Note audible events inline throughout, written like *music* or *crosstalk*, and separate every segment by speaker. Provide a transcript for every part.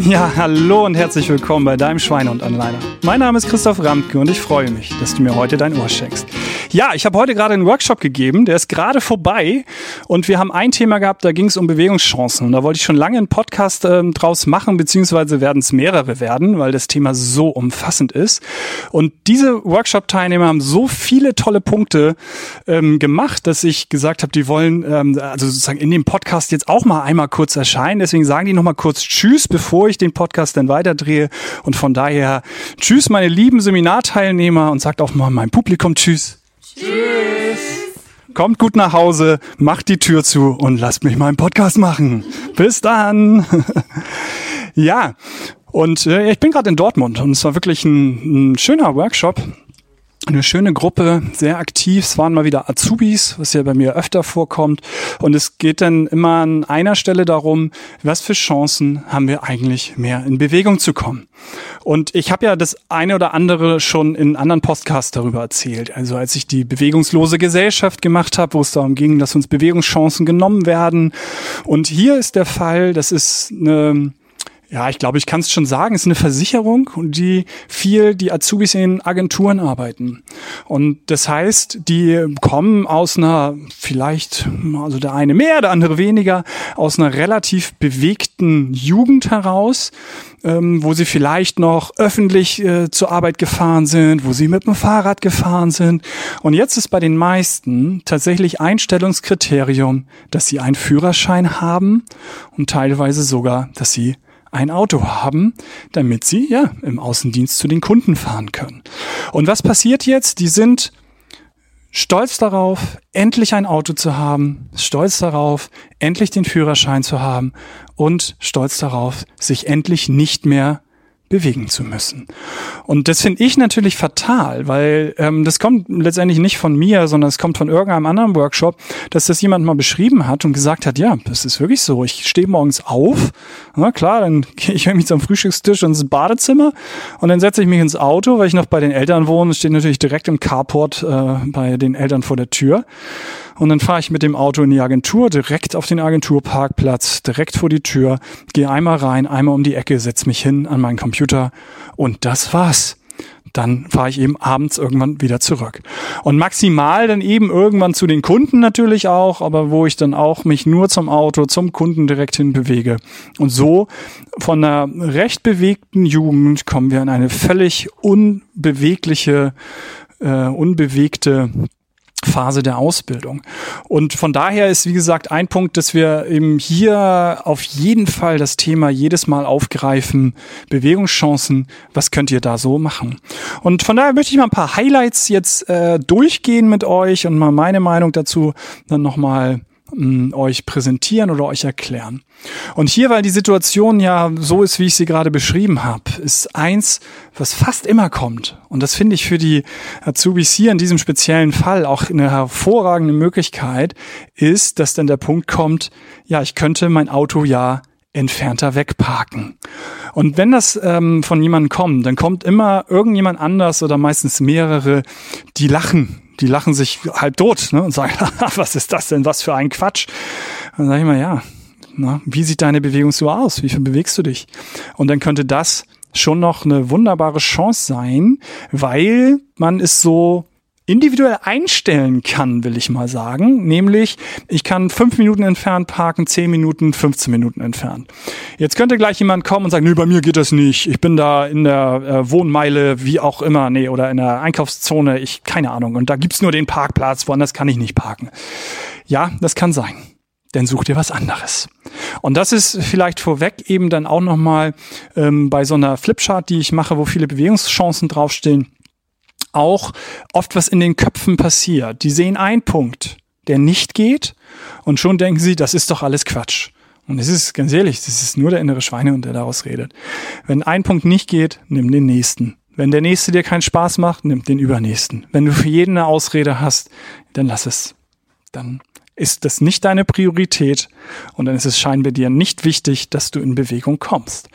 Speaker 1: Ja, hallo und herzlich willkommen bei deinem Schweine und Anleiner. Mein Name ist Christoph Ramke und ich freue mich, dass du mir heute dein Ohr schenkst. Ja, ich habe heute gerade einen Workshop gegeben, der ist gerade vorbei und wir haben ein Thema gehabt, da ging es um Bewegungschancen und da wollte ich schon lange einen Podcast äh, draus machen, beziehungsweise werden es mehrere werden, weil das Thema so umfassend ist. Und diese Workshop-Teilnehmer haben so viele tolle Punkte ähm, gemacht, dass ich gesagt habe, die wollen ähm, also sozusagen in dem Podcast jetzt auch mal einmal kurz erscheinen. Deswegen sagen die noch mal kurz Tschüss, bevor ich den Podcast dann weiterdrehe. Und von daher Tschüss, meine lieben Seminarteilnehmer und sagt auch mal meinem Publikum Tschüss. Tschüss. Kommt gut nach Hause, macht die Tür zu und lasst mich meinen Podcast machen. Bis dann. *laughs* ja, und äh, ich bin gerade in Dortmund und es war wirklich ein, ein schöner Workshop eine schöne Gruppe, sehr aktiv. Es waren mal wieder Azubis, was ja bei mir öfter vorkommt. Und es geht dann immer an einer Stelle darum, was für Chancen haben wir eigentlich mehr in Bewegung zu kommen. Und ich habe ja das eine oder andere schon in anderen Podcasts darüber erzählt. Also als ich die bewegungslose Gesellschaft gemacht habe, wo es darum ging, dass uns Bewegungschancen genommen werden. Und hier ist der Fall, das ist eine ja, ich glaube, ich kann es schon sagen, es ist eine Versicherung, die viel die Azubis in Agenturen arbeiten. Und das heißt, die kommen aus einer vielleicht, also der eine mehr, der andere weniger, aus einer relativ bewegten Jugend heraus, ähm, wo sie vielleicht noch öffentlich äh, zur Arbeit gefahren sind, wo sie mit dem Fahrrad gefahren sind. Und jetzt ist bei den meisten tatsächlich Einstellungskriterium, dass sie einen Führerschein haben und teilweise sogar, dass sie ein Auto haben, damit sie ja im Außendienst zu den Kunden fahren können. Und was passiert jetzt? Die sind stolz darauf, endlich ein Auto zu haben, stolz darauf, endlich den Führerschein zu haben und stolz darauf, sich endlich nicht mehr bewegen zu müssen. Und das finde ich natürlich fatal, weil ähm, das kommt letztendlich nicht von mir, sondern es kommt von irgendeinem anderen Workshop, dass das jemand mal beschrieben hat und gesagt hat, ja, das ist wirklich so. Ich stehe morgens auf, na klar, dann *laughs* gehe ich mich zum Frühstückstisch ins Badezimmer und dann setze ich mich ins Auto, weil ich noch bei den Eltern wohne. Steht natürlich direkt im Carport äh, bei den Eltern vor der Tür. Und dann fahre ich mit dem Auto in die Agentur, direkt auf den Agenturparkplatz, direkt vor die Tür, gehe einmal rein, einmal um die Ecke, setze mich hin an meinen Computer und das war's dann fahre ich eben abends irgendwann wieder zurück. Und maximal dann eben irgendwann zu den Kunden natürlich auch, aber wo ich dann auch mich nur zum Auto, zum Kunden direkt hin bewege. Und so von einer recht bewegten Jugend kommen wir in eine völlig unbewegliche, äh, unbewegte Phase der Ausbildung. Und von daher ist, wie gesagt, ein Punkt, dass wir eben hier auf jeden Fall das Thema jedes Mal aufgreifen, Bewegungschancen, was könnt ihr da so machen? Und von daher möchte ich mal ein paar Highlights jetzt äh, durchgehen mit euch und mal meine Meinung dazu dann nochmal mh, euch präsentieren oder euch erklären. Und hier, weil die Situation ja so ist, wie ich sie gerade beschrieben habe, ist eins, was fast immer kommt. Und das finde ich für die Azubis hier in diesem speziellen Fall auch eine hervorragende Möglichkeit, ist, dass dann der Punkt kommt, ja, ich könnte mein Auto ja entfernter wegparken. Und wenn das ähm, von jemandem kommt, dann kommt immer irgendjemand anders oder meistens mehrere, die lachen die lachen sich halb tot ne, und sagen, *laughs* was ist das denn, was für ein Quatsch. dann sage ich mal, ja, na, wie sieht deine Bewegung so aus? Wie viel bewegst du dich? Und dann könnte das schon noch eine wunderbare Chance sein, weil man ist so individuell einstellen kann, will ich mal sagen. Nämlich, ich kann fünf Minuten entfernt parken, zehn Minuten, 15 Minuten entfernt. Jetzt könnte gleich jemand kommen und sagen, nee, bei mir geht das nicht. Ich bin da in der äh, Wohnmeile, wie auch immer, nee, oder in der Einkaufszone, ich, keine Ahnung. Und da gibt's nur den Parkplatz, woanders kann ich nicht parken. Ja, das kann sein. Dann such dir was anderes. Und das ist vielleicht vorweg eben dann auch nochmal ähm, bei so einer Flipchart, die ich mache, wo viele Bewegungschancen draufstehen auch oft was in den Köpfen passiert. Die sehen einen Punkt, der nicht geht und schon denken sie, das ist doch alles Quatsch. Und es ist ganz ehrlich, das ist nur der innere Schweinehund, der daraus redet. Wenn ein Punkt nicht geht, nimm den nächsten. Wenn der nächste dir keinen Spaß macht, nimm den übernächsten. Wenn du für jeden eine Ausrede hast, dann lass es. Dann ist das nicht deine Priorität und dann ist es scheinbar dir nicht wichtig, dass du in Bewegung kommst.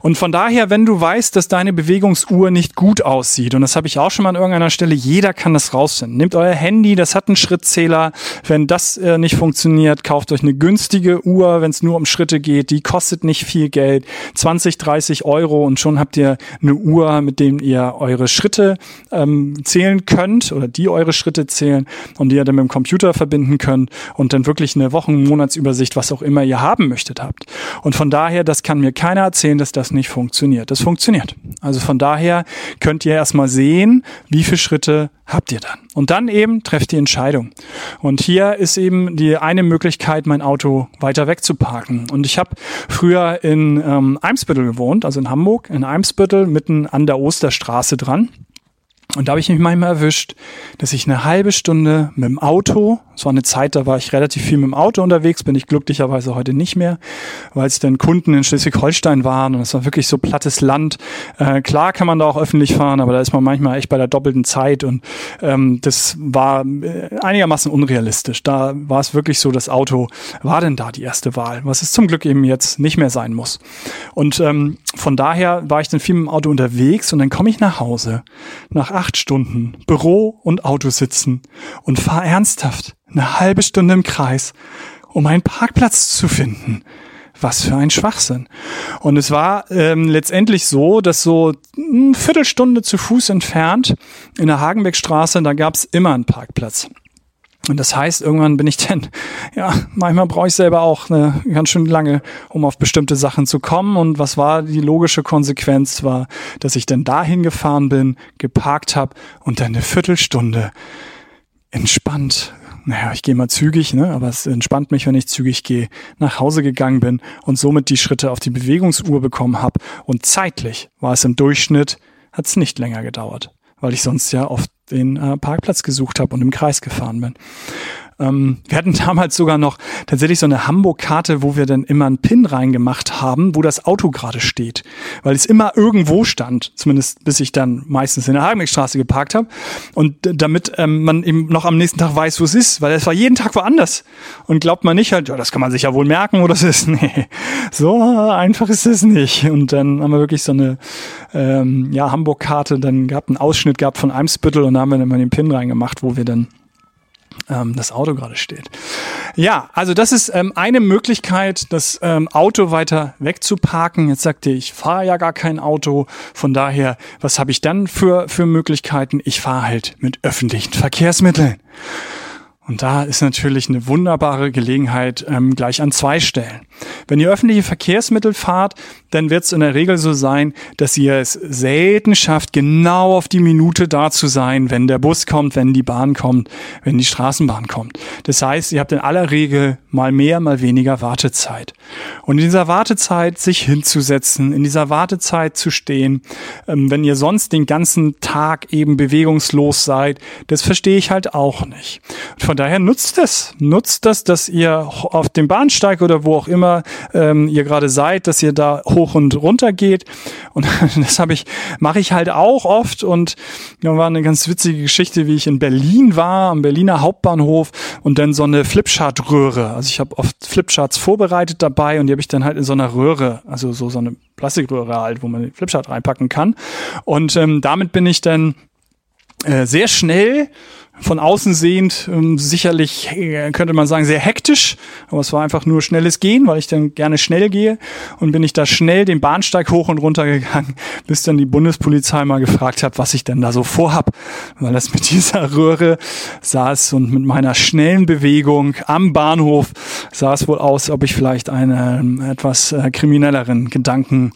Speaker 1: Und von daher, wenn du weißt, dass deine Bewegungsuhr nicht gut aussieht, und das habe ich auch schon mal an irgendeiner Stelle, jeder kann das rausfinden. Nehmt euer Handy, das hat einen Schrittzähler. Wenn das äh, nicht funktioniert, kauft euch eine günstige Uhr, wenn es nur um Schritte geht. Die kostet nicht viel Geld, 20, 30 Euro und schon habt ihr eine Uhr, mit dem ihr eure Schritte ähm, zählen könnt oder die eure Schritte zählen und die ihr dann mit dem Computer verbinden könnt und dann wirklich eine Wochen-, Monatsübersicht, was auch immer ihr haben möchtet, habt. Und von daher, das kann mir keiner erzählen, dass das nicht funktioniert. Das funktioniert. Also von daher könnt ihr erstmal sehen, wie viele Schritte habt ihr dann. Und dann eben trefft die Entscheidung. Und hier ist eben die eine Möglichkeit, mein Auto weiter weg zu parken. Und ich habe früher in ähm, Eimsbüttel gewohnt, also in Hamburg, in Eimsbüttel, mitten an der Osterstraße dran. Und da habe ich mich manchmal erwischt, dass ich eine halbe Stunde mit dem Auto, es war eine Zeit, da war ich relativ viel mit dem Auto unterwegs, bin ich glücklicherweise heute nicht mehr, weil es dann Kunden in Schleswig-Holstein waren und es war wirklich so plattes Land. Äh, klar kann man da auch öffentlich fahren, aber da ist man manchmal echt bei der doppelten Zeit und ähm, das war äh, einigermaßen unrealistisch. Da war es wirklich so, das Auto war denn da die erste Wahl, was es zum Glück eben jetzt nicht mehr sein muss. Und ähm, von daher war ich dann viel mit dem Auto unterwegs und dann komme ich nach Hause nach acht Stunden Büro und Auto sitzen und fahr ernsthaft eine halbe Stunde im Kreis, um einen Parkplatz zu finden. Was für ein Schwachsinn. Und es war ähm, letztendlich so, dass so eine Viertelstunde zu Fuß entfernt in der Hagenbeckstraße, da gab es immer einen Parkplatz. Und das heißt, irgendwann bin ich dann, *laughs* ja, manchmal brauche ich selber auch eine ganz schön lange, um auf bestimmte Sachen zu kommen. Und was war die logische Konsequenz? War, dass ich dann dahin gefahren bin, geparkt habe und dann eine Viertelstunde entspannt naja, ich gehe mal zügig, ne, aber es entspannt mich, wenn ich zügig gehe, nach Hause gegangen bin und somit die Schritte auf die Bewegungsuhr bekommen habe. Und zeitlich war es im Durchschnitt, hat es nicht länger gedauert, weil ich sonst ja oft den äh, Parkplatz gesucht habe und im Kreis gefahren bin. Ähm, wir hatten damals sogar noch tatsächlich so eine Hamburg-Karte, wo wir dann immer einen Pin reingemacht haben, wo das Auto gerade steht. Weil es immer irgendwo stand, zumindest bis ich dann meistens in der Hagenbeckstraße geparkt habe. Und damit ähm, man eben noch am nächsten Tag weiß, wo es ist, weil es war jeden Tag woanders. Und glaubt man nicht halt, ja, das kann man sich ja wohl merken, wo das ist. *laughs* Nee, so einfach ist es nicht. Und dann haben wir wirklich so eine ähm, ja, Hamburg-Karte dann gehabt, einen Ausschnitt gehabt von Eimsbüttel und da haben wir dann mal den Pin reingemacht, wo wir dann ähm, das Auto gerade steht. Ja, also das ist ähm, eine Möglichkeit, das ähm, Auto weiter wegzuparken. Jetzt sagt ihr, ich fahre ja gar kein Auto. Von daher, was habe ich dann für, für Möglichkeiten? Ich fahre halt mit öffentlichen Verkehrsmitteln. Und da ist natürlich eine wunderbare Gelegenheit ähm, gleich an zwei Stellen. Wenn ihr öffentliche Verkehrsmittel fahrt, dann wird es in der Regel so sein, dass ihr es selten schafft, genau auf die Minute da zu sein, wenn der Bus kommt, wenn die Bahn kommt, wenn die Straßenbahn kommt. Das heißt, ihr habt in aller Regel mal mehr, mal weniger Wartezeit. Und in dieser Wartezeit sich hinzusetzen, in dieser Wartezeit zu stehen, ähm, wenn ihr sonst den ganzen Tag eben bewegungslos seid, das verstehe ich halt auch nicht. Von daher nutzt es. Nutzt das, dass ihr auf dem Bahnsteig oder wo auch immer ähm, ihr gerade seid, dass ihr da hoch und runter geht. Und *laughs* das habe ich, mache ich halt auch oft. Und da war eine ganz witzige Geschichte, wie ich in Berlin war, am Berliner Hauptbahnhof und dann so eine Flipchart-Röhre. Also ich habe oft Flipcharts vorbereitet dabei und die habe ich dann halt in so einer Röhre, also so, so eine Plastikröhre halt, wo man den Flipchart reinpacken kann. Und ähm, damit bin ich dann äh, sehr schnell von außen sehend ähm, sicherlich, äh, könnte man sagen, sehr hektisch. Aber es war einfach nur schnelles Gehen, weil ich dann gerne schnell gehe. Und bin ich da schnell den Bahnsteig hoch und runter gegangen, *laughs* bis dann die Bundespolizei mal gefragt hat, was ich denn da so vorhab. Weil das mit *laughs* dieser Röhre saß und mit meiner schnellen Bewegung am Bahnhof sah es wohl aus, ob ich vielleicht einen etwas äh, kriminelleren Gedanken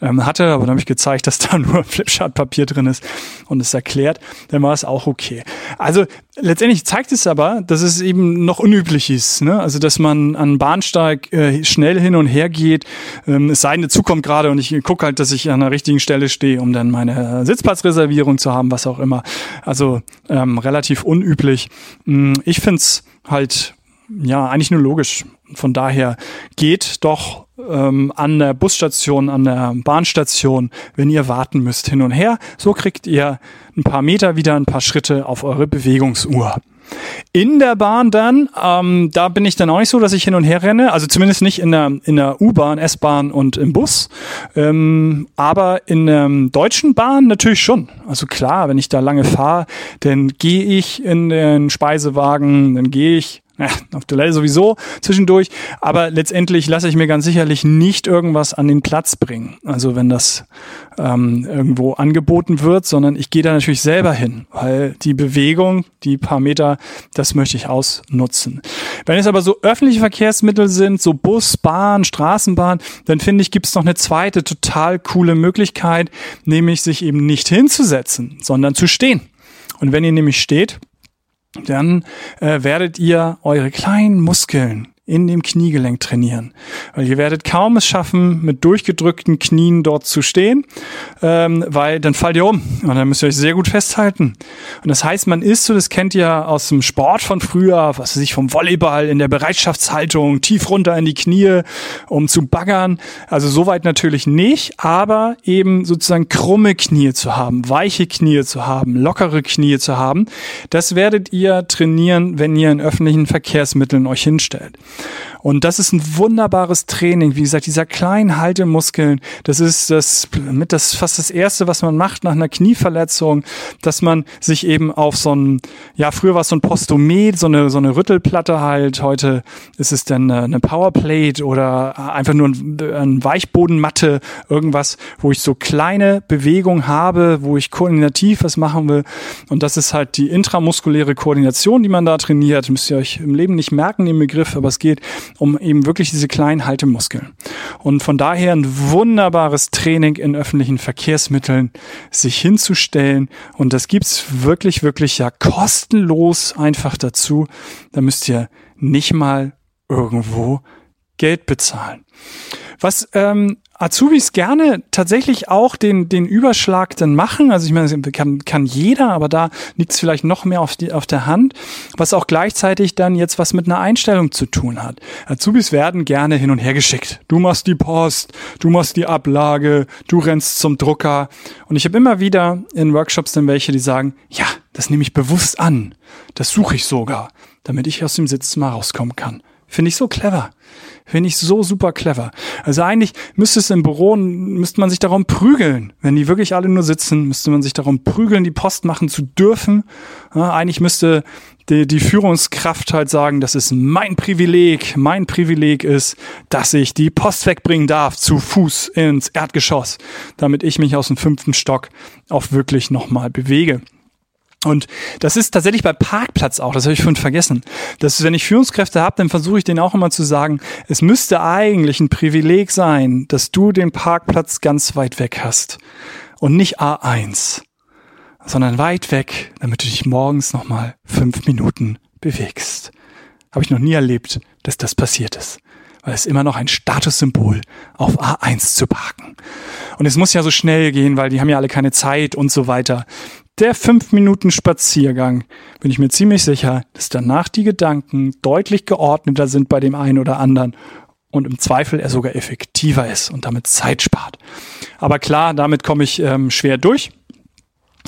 Speaker 1: ähm, hatte. Aber dann habe ich gezeigt, *laughs* dass da nur Flipchart-Papier drin ist und es erklärt. Dann war es auch okay. Also also letztendlich zeigt es aber, dass es eben noch unüblich ist. Ne? Also dass man an Bahnsteig äh, schnell hin und her geht. Ähm, es sei denn, der Zug kommt gerade und ich gucke halt, dass ich an der richtigen Stelle stehe, um dann meine Sitzplatzreservierung zu haben, was auch immer. Also ähm, relativ unüblich. Mm, ich find's halt ja eigentlich nur logisch Von daher geht doch ähm, an der Busstation, an der Bahnstation, wenn ihr warten müsst, hin und her. So kriegt ihr ein paar Meter wieder, ein paar Schritte auf eure Bewegungsuhr. In der Bahn dann, ähm, da bin ich dann auch nicht so, dass ich hin und her renne, also zumindest nicht in der, in der U-Bahn, S-Bahn und im Bus, ähm, aber in der deutschen Bahn natürlich schon. Also klar, wenn ich da lange fahre, dann gehe ich in den Speisewagen, dann gehe ich ja, auf Toilette sowieso zwischendurch, aber letztendlich lasse ich mir ganz sicherlich nicht irgendwas an den Platz bringen. Also wenn das ähm, irgendwo angeboten wird, sondern ich gehe da natürlich selber hin, weil die Bewegung, die paar Meter, das möchte ich ausnutzen. Wenn es aber so öffentliche Verkehrsmittel sind, so Bus, Bahn, Straßenbahn, dann finde ich, gibt es noch eine zweite total coole Möglichkeit, nämlich sich eben nicht hinzusetzen, sondern zu stehen. Und wenn ihr nämlich steht, dann äh, werdet ihr eure kleinen Muskeln in dem Kniegelenk trainieren. Weil ihr werdet kaum es schaffen, mit durchgedrückten Knien dort zu stehen, ähm, weil dann fallt ihr um und dann müsst ihr euch sehr gut festhalten. Und das heißt, man ist so, das kennt ihr aus dem Sport von früher, was weiß ich, vom Volleyball in der Bereitschaftshaltung, tief runter in die Knie, um zu baggern. Also soweit natürlich nicht, aber eben sozusagen krumme Knie zu haben, weiche Knie zu haben, lockere Knie zu haben, das werdet ihr trainieren, wenn ihr in öffentlichen Verkehrsmitteln euch hinstellt. Und das ist ein wunderbares Training. Wie gesagt, dieser kleinen Haltemuskeln, das ist das mit das fast das erste, was man macht nach einer Knieverletzung, dass man sich eben auf so ein, ja, früher war es so ein Postomet, so eine, so eine Rüttelplatte halt. Heute ist es dann eine Powerplate oder einfach nur ein, Weichbodenmatte, irgendwas, wo ich so kleine Bewegungen habe, wo ich koordinativ was machen will. Und das ist halt die intramuskuläre Koordination, die man da trainiert. Müsst ihr euch im Leben nicht merken, den Begriff, aber es geht um eben wirklich diese kleinen Haltemuskeln. Und von daher ein wunderbares Training in öffentlichen Verkehrsmitteln, sich hinzustellen. Und das gibt's wirklich, wirklich ja kostenlos einfach dazu. Da müsst ihr nicht mal irgendwo Geld bezahlen. Was ähm, Azubis gerne tatsächlich auch den, den Überschlag dann machen. Also ich meine, kann, kann jeder, aber da liegt es vielleicht noch mehr auf, die, auf der Hand, was auch gleichzeitig dann jetzt was mit einer Einstellung zu tun hat. Azubis werden gerne hin und her geschickt. Du machst die Post, du machst die Ablage, du rennst zum Drucker. Und ich habe immer wieder in Workshops dann welche, die sagen, ja, das nehme ich bewusst an. Das suche ich sogar, damit ich aus dem Sitzzimmer rauskommen kann. Finde ich so clever. Finde ich so super clever. Also eigentlich müsste es im Büro, müsste man sich darum prügeln. Wenn die wirklich alle nur sitzen, müsste man sich darum prügeln, die Post machen zu dürfen. Ja, eigentlich müsste die, die Führungskraft halt sagen, das ist mein Privileg. Mein Privileg ist, dass ich die Post wegbringen darf zu Fuß ins Erdgeschoss, damit ich mich aus dem fünften Stock auch wirklich nochmal bewege. Und das ist tatsächlich bei Parkplatz auch, das habe ich vorhin vergessen. Dass wenn ich Führungskräfte habe, dann versuche ich denen auch immer zu sagen, es müsste eigentlich ein Privileg sein, dass du den Parkplatz ganz weit weg hast. Und nicht A1, sondern weit weg, damit du dich morgens nochmal fünf Minuten bewegst. Habe ich noch nie erlebt, dass das passiert ist weil es immer noch ein Statussymbol auf A1 zu parken. Und es muss ja so schnell gehen, weil die haben ja alle keine Zeit und so weiter der fünf Minuten Spaziergang bin ich mir ziemlich sicher, dass danach die Gedanken deutlich geordneter sind bei dem einen oder anderen und im Zweifel er sogar effektiver ist und damit Zeit spart. Aber klar, damit komme ich ähm, schwer durch.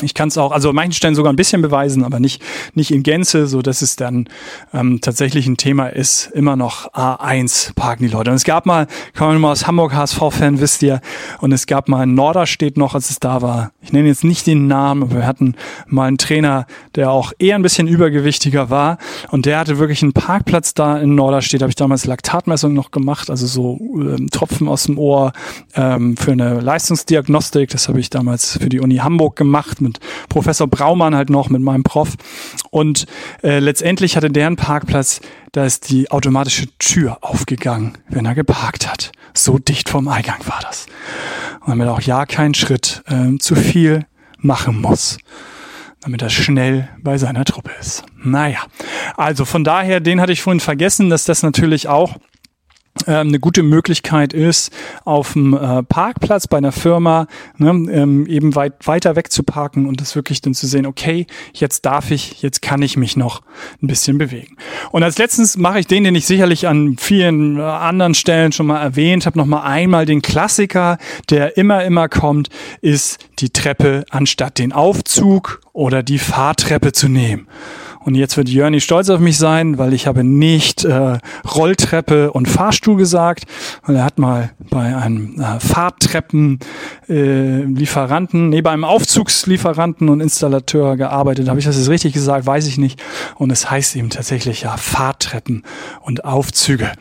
Speaker 1: Ich kann es auch, also an manchen Stellen sogar ein bisschen beweisen, aber nicht, nicht in Gänze, so dass es dann ähm, tatsächlich ein Thema ist, immer noch A1 parken die Leute. Und es gab mal, kommen wir mal aus Hamburg, HSV-Fan, wisst ihr, und es gab mal in Norderstedt noch, als es da war. Ich nenne jetzt nicht den Namen, aber wir hatten mal einen Trainer, der auch eher ein bisschen übergewichtiger war und der hatte wirklich einen Parkplatz da in Norderstedt, habe ich damals Laktatmessung noch gemacht, also so ähm, Tropfen aus dem Ohr ähm, für eine Leistungsdiagnostik, das habe ich damals für die Uni Hamburg gemacht mit Professor Braumann halt noch, mit meinem Prof. Und äh, letztendlich hatte der einen Parkplatz, da ist die automatische Tür aufgegangen, wenn er geparkt hat. So dicht vom Eingang war das. Und damit auch ja keinen Schritt äh, zu viel machen muss damit er schnell bei seiner Truppe ist. Naja, also von daher, den hatte ich vorhin vergessen, dass das natürlich auch eine gute Möglichkeit ist, auf dem äh, Parkplatz bei einer Firma ne, ähm, eben weit weiter weg zu parken und das wirklich dann zu sehen, okay, jetzt darf ich, jetzt kann ich mich noch ein bisschen bewegen. Und als letztens mache ich den, den ich sicherlich an vielen äh, anderen Stellen schon mal erwähnt habe, noch mal einmal den Klassiker, der immer, immer kommt, ist die Treppe anstatt den Aufzug oder die Fahrtreppe zu nehmen. Und jetzt wird Jörni stolz auf mich sein, weil ich habe nicht äh, Rolltreppe und Fahrstuhl gesagt, weil er hat mal bei einem äh, Fahrtreppen äh, nee, bei einem Aufzugslieferanten und Installateur gearbeitet. Habe ich das jetzt richtig gesagt? Weiß ich nicht. Und es heißt eben tatsächlich ja Fahrtreppen und Aufzüge.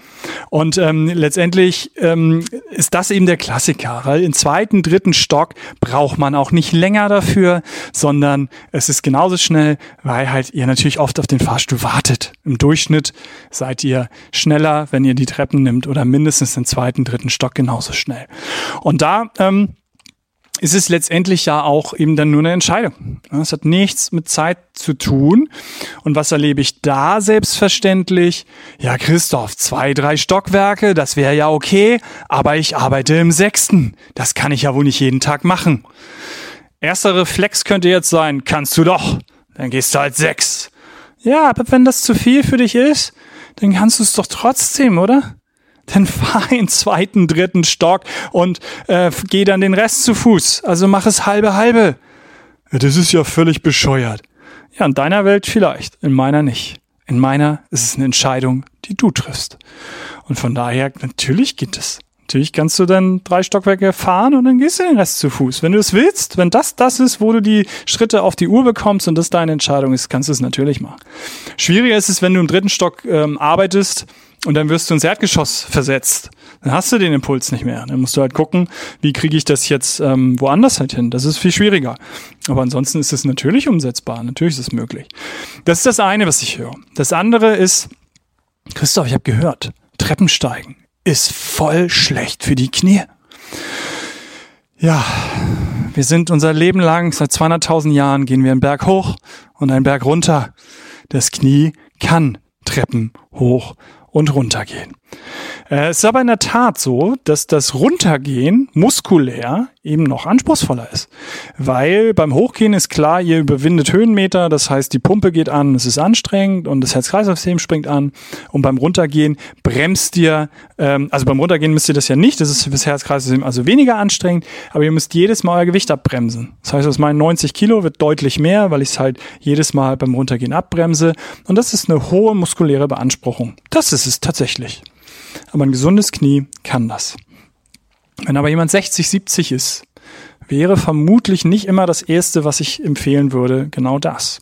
Speaker 1: Und ähm, letztendlich ähm, ist das eben der Klassiker, weil im zweiten, dritten Stock braucht man auch nicht länger dafür, sondern es ist genauso schnell, weil halt ihr natürlich oft auf den Fahrstuhl wartet. Im Durchschnitt seid ihr schneller, wenn ihr die Treppen nimmt oder mindestens den zweiten, dritten Stock genauso schnell. Und da ähm, ist es letztendlich ja auch eben dann nur eine Entscheidung. Es hat nichts mit Zeit zu tun. Und was erlebe ich da selbstverständlich? Ja, Christoph, zwei, drei Stockwerke, das wäre ja okay, aber ich arbeite im sechsten. Das kann ich ja wohl nicht jeden Tag machen. Erster Reflex könnte jetzt sein, kannst du doch. Dann gehst du halt sechs. Ja, aber wenn das zu viel für dich ist, dann kannst du es doch trotzdem, oder? Dann fahr in zweiten, dritten Stock und äh, geh dann den Rest zu Fuß. Also mach es halbe halbe. Ja, das ist ja völlig bescheuert. Ja, in deiner Welt vielleicht, in meiner nicht. In meiner ist es eine Entscheidung, die du triffst. Und von daher, natürlich geht es. Natürlich kannst du dann drei Stockwerke fahren und dann gehst du den Rest zu Fuß. Wenn du es willst, wenn das das ist, wo du die Schritte auf die Uhr bekommst und das deine Entscheidung ist, kannst du es natürlich machen. Schwieriger ist es, wenn du im dritten Stock ähm, arbeitest und dann wirst du ins Erdgeschoss versetzt. Dann hast du den Impuls nicht mehr. Dann musst du halt gucken, wie kriege ich das jetzt ähm, woanders halt hin. Das ist viel schwieriger. Aber ansonsten ist es natürlich umsetzbar. Natürlich ist es möglich. Das ist das eine, was ich höre. Das andere ist, Christoph, ich habe gehört, Treppensteigen ist voll schlecht für die Knie. Ja, wir sind unser Leben lang, seit 200.000 Jahren gehen wir einen Berg hoch und einen Berg runter. Das Knie kann Treppen hoch und runter gehen. Äh, es ist aber in der Tat so, dass das Runtergehen muskulär eben noch anspruchsvoller ist. Weil beim Hochgehen ist klar, ihr überwindet Höhenmeter, das heißt, die Pumpe geht an, es ist anstrengend und das Herz-Kreislauf-System springt an. Und beim Runtergehen bremst ihr, ähm, also beim Runtergehen müsst ihr das ja nicht, das ist für das Herz-Kreislauf-System also weniger anstrengend, aber ihr müsst jedes Mal euer Gewicht abbremsen. Das heißt, aus meinen 90 Kilo wird deutlich mehr, weil ich es halt jedes Mal beim Runtergehen abbremse. Und das ist eine hohe muskuläre Beanspruchung. Das ist es tatsächlich. Aber ein gesundes Knie kann das. Wenn aber jemand 60, 70 ist, wäre vermutlich nicht immer das Erste, was ich empfehlen würde, genau das.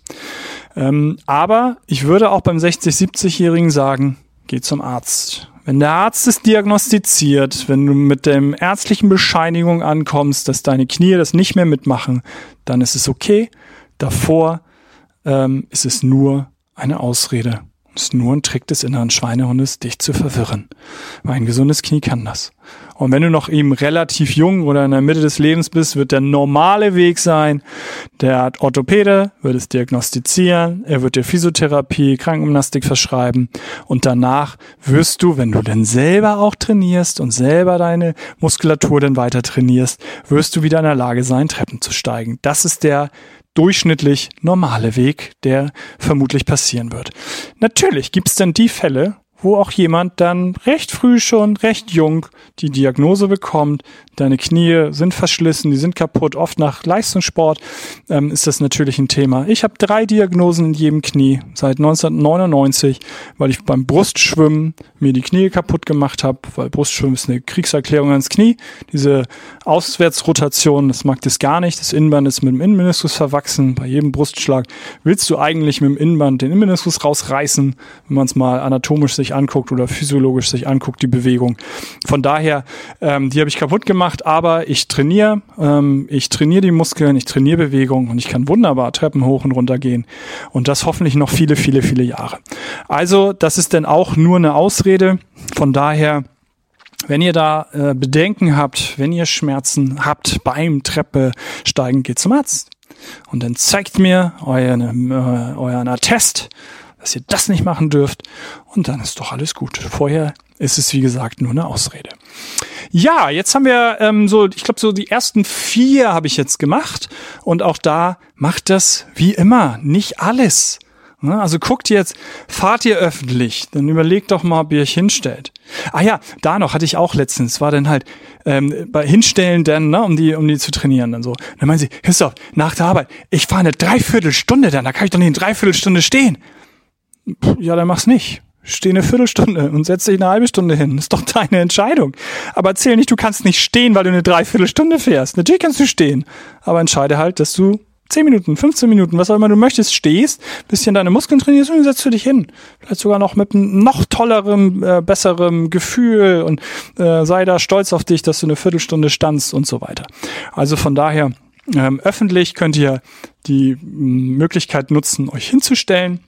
Speaker 1: Ähm, aber ich würde auch beim 60, 70-Jährigen sagen, geh zum Arzt. Wenn der Arzt es diagnostiziert, wenn du mit der ärztlichen Bescheinigung ankommst, dass deine Knie das nicht mehr mitmachen, dann ist es okay. Davor ähm, ist es nur eine Ausrede. Es ist nur ein Trick des inneren Schweinehundes, dich zu verwirren. Weil ein gesundes Knie kann das. Und wenn du noch eben relativ jung oder in der Mitte des Lebens bist, wird der normale Weg sein, der Orthopäde wird es diagnostizieren, er wird dir Physiotherapie, Krankengymnastik verschreiben und danach wirst du, wenn du denn selber auch trainierst und selber deine Muskulatur dann weiter trainierst, wirst du wieder in der Lage sein, Treppen zu steigen. Das ist der durchschnittlich normale Weg, der vermutlich passieren wird. Natürlich gibt es dann die Fälle, wo auch jemand dann recht früh schon, recht jung die Diagnose bekommt, deine Knie sind verschlissen, die sind kaputt, oft nach Leistungssport ähm, ist das natürlich ein Thema. Ich habe drei Diagnosen in jedem Knie seit 1999, weil ich beim Brustschwimmen mir die Knie kaputt gemacht habe, weil Brustschwimmen ist eine Kriegserklärung ans Knie. Diese Auswärtsrotation, das mag das gar nicht. Das Innenband ist mit dem Innenmeniskus verwachsen. Bei jedem Brustschlag willst du eigentlich mit dem Innenband den Innenmeniskus rausreißen, wenn man es mal anatomisch sich anguckt oder physiologisch sich anguckt, die Bewegung. Von daher, ähm, die habe ich kaputt gemacht, aber ich trainiere, ähm, ich trainiere die Muskeln, ich trainiere Bewegung und ich kann wunderbar Treppen hoch und runter gehen. Und das hoffentlich noch viele, viele, viele Jahre. Also, das ist denn auch nur eine Ausrede. Von daher, wenn ihr da äh, Bedenken habt, wenn ihr Schmerzen habt beim Treppe steigen, geht zum Arzt. Und dann zeigt mir euren, äh, euren Attest dass ihr das nicht machen dürft und dann ist doch alles gut. Vorher ist es, wie gesagt, nur eine Ausrede. Ja, jetzt haben wir ähm, so, ich glaube, so die ersten vier habe ich jetzt gemacht und auch da macht das wie immer nicht alles. Ne? Also guckt jetzt, fahrt ihr öffentlich, dann überlegt doch mal, ob ihr euch hinstellt. Ah ja, da noch hatte ich auch letztens, war dann halt ähm, bei Hinstellen dann, ne, um die, um die zu trainieren dann so. Dann meinen sie, Christoph, nach der Arbeit, ich fahre eine Dreiviertelstunde dann, da kann ich doch nicht eine Dreiviertelstunde stehen. Ja, dann mach's nicht. Steh eine Viertelstunde und setz dich eine halbe Stunde hin. Ist doch deine Entscheidung. Aber erzähl nicht, du kannst nicht stehen, weil du eine Dreiviertelstunde fährst. Natürlich kannst du stehen. Aber entscheide halt, dass du 10 Minuten, 15 Minuten, was auch immer du möchtest, stehst, bisschen deine Muskeln trainierst und setzt du dich hin. Vielleicht sogar noch mit einem noch tollerem, äh, besserem Gefühl und äh, sei da stolz auf dich, dass du eine Viertelstunde standst und so weiter. Also von daher, ähm, öffentlich könnt ihr die Möglichkeit nutzen, euch hinzustellen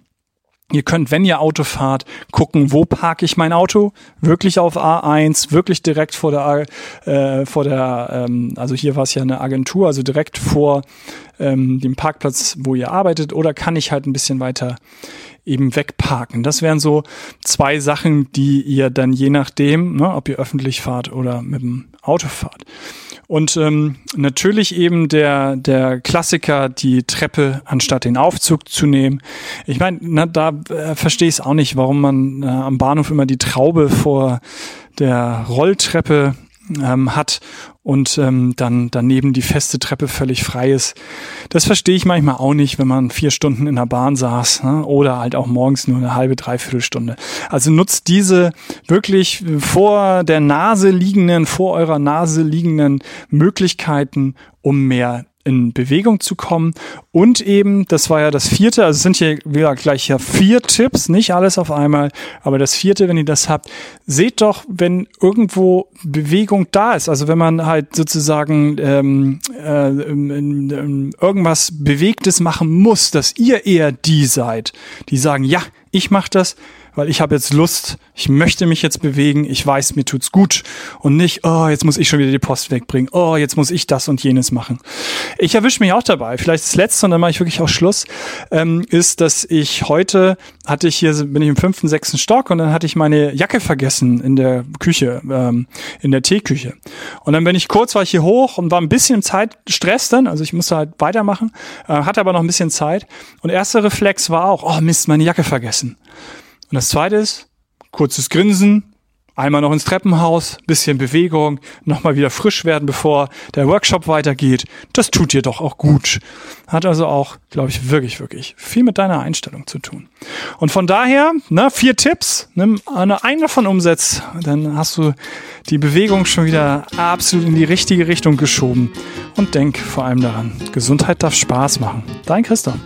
Speaker 1: Ihr könnt, wenn ihr Auto fahrt, gucken, wo parke ich mein Auto? Wirklich auf A1, wirklich direkt vor der, äh, vor der, ähm, also hier war es ja eine Agentur, also direkt vor ähm, dem Parkplatz, wo ihr arbeitet, oder kann ich halt ein bisschen weiter eben wegparken? Das wären so zwei Sachen, die ihr dann je nachdem, ne, ob ihr öffentlich fahrt oder mit dem Auto fahrt. Und ähm, natürlich eben der, der Klassiker, die Treppe anstatt den Aufzug zu nehmen. Ich meine, da äh, verstehe ich es auch nicht, warum man äh, am Bahnhof immer die Traube vor der Rolltreppe ähm, hat und ähm, dann daneben die feste Treppe völlig frei ist. Das verstehe ich manchmal auch nicht, wenn man vier Stunden in der Bahn saß ne? oder halt auch morgens nur eine halbe, dreiviertel Stunde. Also nutzt diese wirklich vor der Nase liegenden, vor eurer Nase liegenden Möglichkeiten, um mehr in Bewegung zu kommen. Und eben, das war ja das vierte, also es sind hier wieder gleich ja vier Tipps, nicht alles auf einmal, aber das vierte, wenn ihr das habt, seht doch, wenn irgendwo Bewegung da ist, also wenn man halt sozusagen ähm, äh, irgendwas Bewegtes machen muss, dass ihr eher die seid, die sagen, ja, ich mache das, weil ich habe jetzt Lust, ich möchte mich jetzt bewegen, ich weiß, mir tut's gut und nicht, oh, jetzt muss ich schon wieder die Post wegbringen, oh, jetzt muss ich das und jenes machen. Ich erwische mich auch dabei. Vielleicht das Letzte und dann mache ich wirklich auch Schluss, ähm, ist, dass ich heute hatte ich hier, bin ich im fünften, sechsten Stock und dann hatte ich meine Jacke vergessen in der Küche, ähm, in der Teeküche. Und dann bin ich kurz, war ich hier hoch und war ein bisschen im Zeitstress dann, also ich musste halt weitermachen, äh, hatte aber noch ein bisschen Zeit. Und erster Reflex war auch, oh Mist, meine Jacke vergessen. Und das zweite ist, kurzes Grinsen, einmal noch ins Treppenhaus, bisschen Bewegung, nochmal wieder frisch werden, bevor der Workshop weitergeht. Das tut dir doch auch gut. Hat also auch, glaube ich, wirklich, wirklich viel mit deiner Einstellung zu tun. Und von daher, ne, vier Tipps, nimm eine, eine davon umsetzt, dann hast du die Bewegung schon wieder absolut in die richtige Richtung geschoben. Und denk vor allem daran, Gesundheit darf Spaß machen. Dein Christoph.